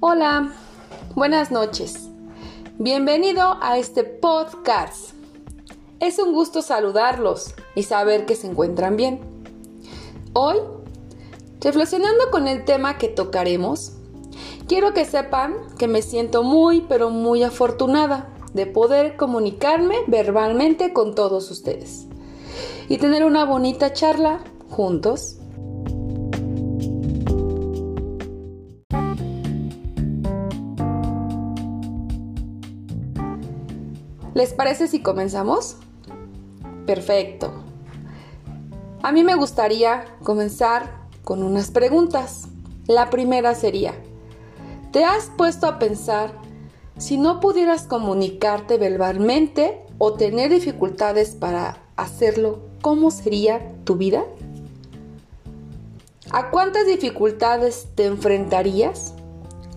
Hola, buenas noches. Bienvenido a este podcast. Es un gusto saludarlos y saber que se encuentran bien. Hoy, reflexionando con el tema que tocaremos, quiero que sepan que me siento muy pero muy afortunada de poder comunicarme verbalmente con todos ustedes y tener una bonita charla juntos ¿Les parece si comenzamos? Perfecto. A mí me gustaría comenzar con unas preguntas. La primera sería, ¿te has puesto a pensar si no pudieras comunicarte verbalmente o tener dificultades para hacerlo, cómo sería tu vida? ¿A cuántas dificultades te enfrentarías?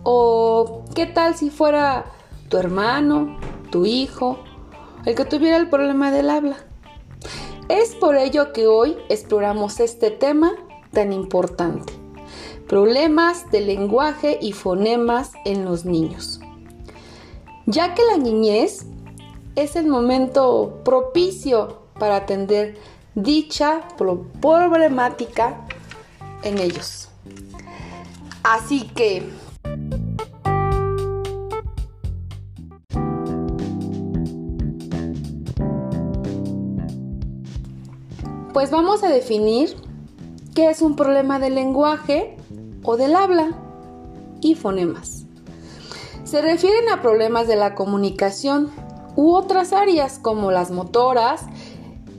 ¿O qué tal si fuera tu hermano, tu hijo el que tuviera el problema del habla. Es por ello que hoy exploramos este tema tan importante, problemas de lenguaje y fonemas en los niños. Ya que la niñez es el momento propicio para atender dicha problemática en ellos. Así que Pues vamos a definir qué es un problema del lenguaje o del habla y fonemas. Se refieren a problemas de la comunicación u otras áreas como las motoras,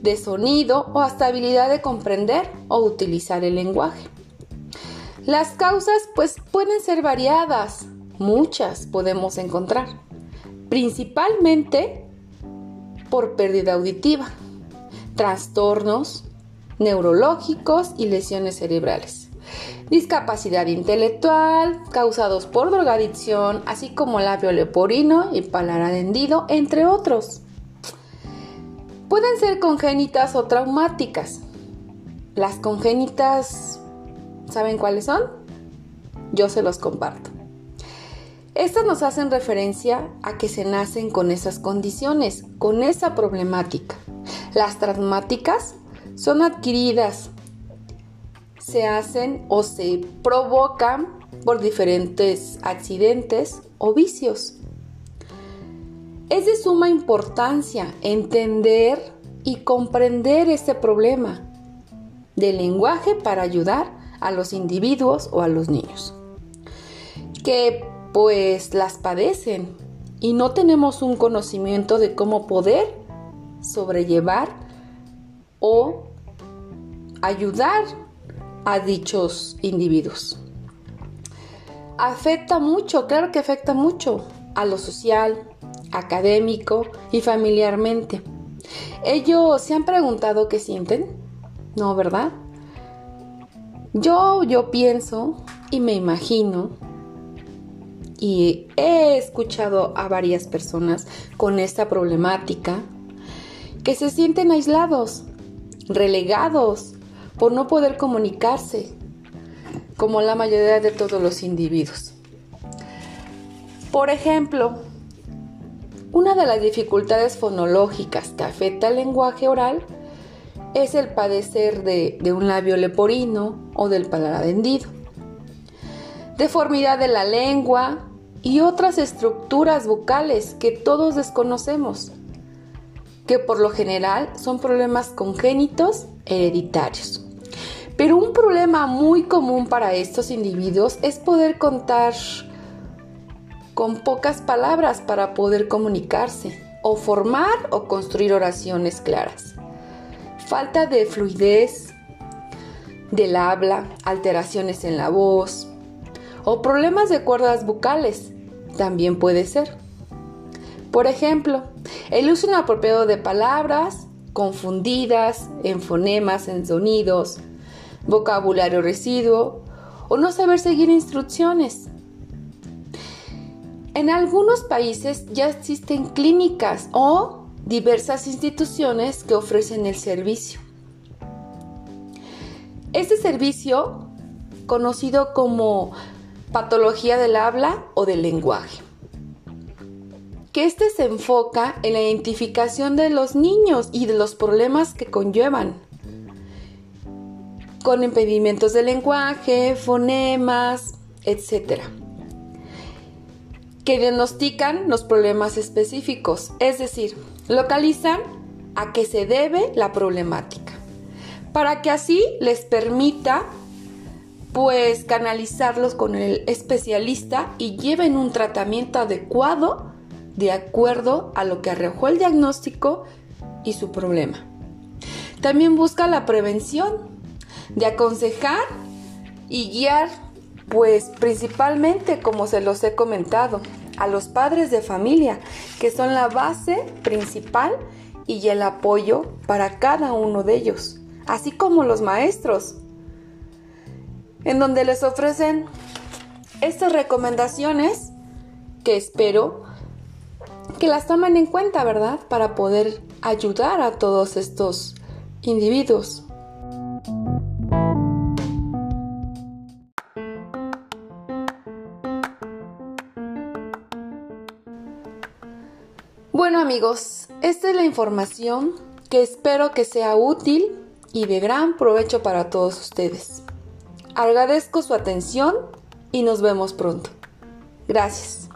de sonido o hasta habilidad de comprender o utilizar el lenguaje. Las causas pues pueden ser variadas, muchas podemos encontrar, principalmente por pérdida auditiva trastornos neurológicos y lesiones cerebrales. Discapacidad intelectual causados por drogadicción, así como labio leporino y paladar hendido, entre otros. Pueden ser congénitas o traumáticas. Las congénitas, ¿saben cuáles son? Yo se los comparto. Estas nos hacen referencia a que se nacen con esas condiciones, con esa problemática. Las traumáticas son adquiridas, se hacen o se provocan por diferentes accidentes o vicios. Es de suma importancia entender y comprender este problema del lenguaje para ayudar a los individuos o a los niños que pues las padecen y no tenemos un conocimiento de cómo poder sobrellevar o ayudar a dichos individuos. Afecta mucho, claro que afecta mucho a lo social, académico y familiarmente. Ellos se han preguntado qué sienten, ¿no, verdad? Yo, yo pienso y me imagino y he escuchado a varias personas con esta problemática que se sienten aislados, relegados por no poder comunicarse, como la mayoría de todos los individuos. Por ejemplo, una de las dificultades fonológicas que afecta al lenguaje oral es el padecer de, un labio leporino o del paladar hendido. Deformidad de la lengua y otras estructuras vocales que todos desconocemos que por lo general son problemas congénitos hereditarios. Pero un problema muy común para estos individuos es poder contar con pocas palabras para poder comunicarse o formar o construir oraciones claras. Falta de fluidez del habla, alteraciones en la voz o problemas de cuerdas vocales también puede ser. Por ejemplo, el uso inapropiado de palabras confundidas en fonemas, en sonidos, vocabulario residuo o no saber seguir instrucciones. En algunos países ya existen clínicas o diversas instituciones que ofrecen el servicio. Este servicio, conocido como patología del habla o del lenguaje. Que este se enfoca en la identificación de los niños y de los problemas que conllevan, con impedimentos de lenguaje, fonemas, etc. Que diagnostican los problemas específicos, es decir, localizan a qué se debe la problemática, para que así les permita pues canalizarlos con el especialista y lleven un tratamiento adecuado de acuerdo a lo que arrojó el diagnóstico y su problema. También busca la prevención, de aconsejar y guiar, pues principalmente, como se los he comentado, a los padres de familia, que son la base principal y el apoyo para cada uno de ellos, así como los maestros, en donde les ofrecen estas recomendaciones que espero que las tomen en cuenta, ¿verdad? Para poder ayudar a todos estos individuos. Bueno amigos, esta es la información que espero que sea útil y de gran provecho para todos ustedes. Agradezco su atención y nos vemos pronto. Gracias.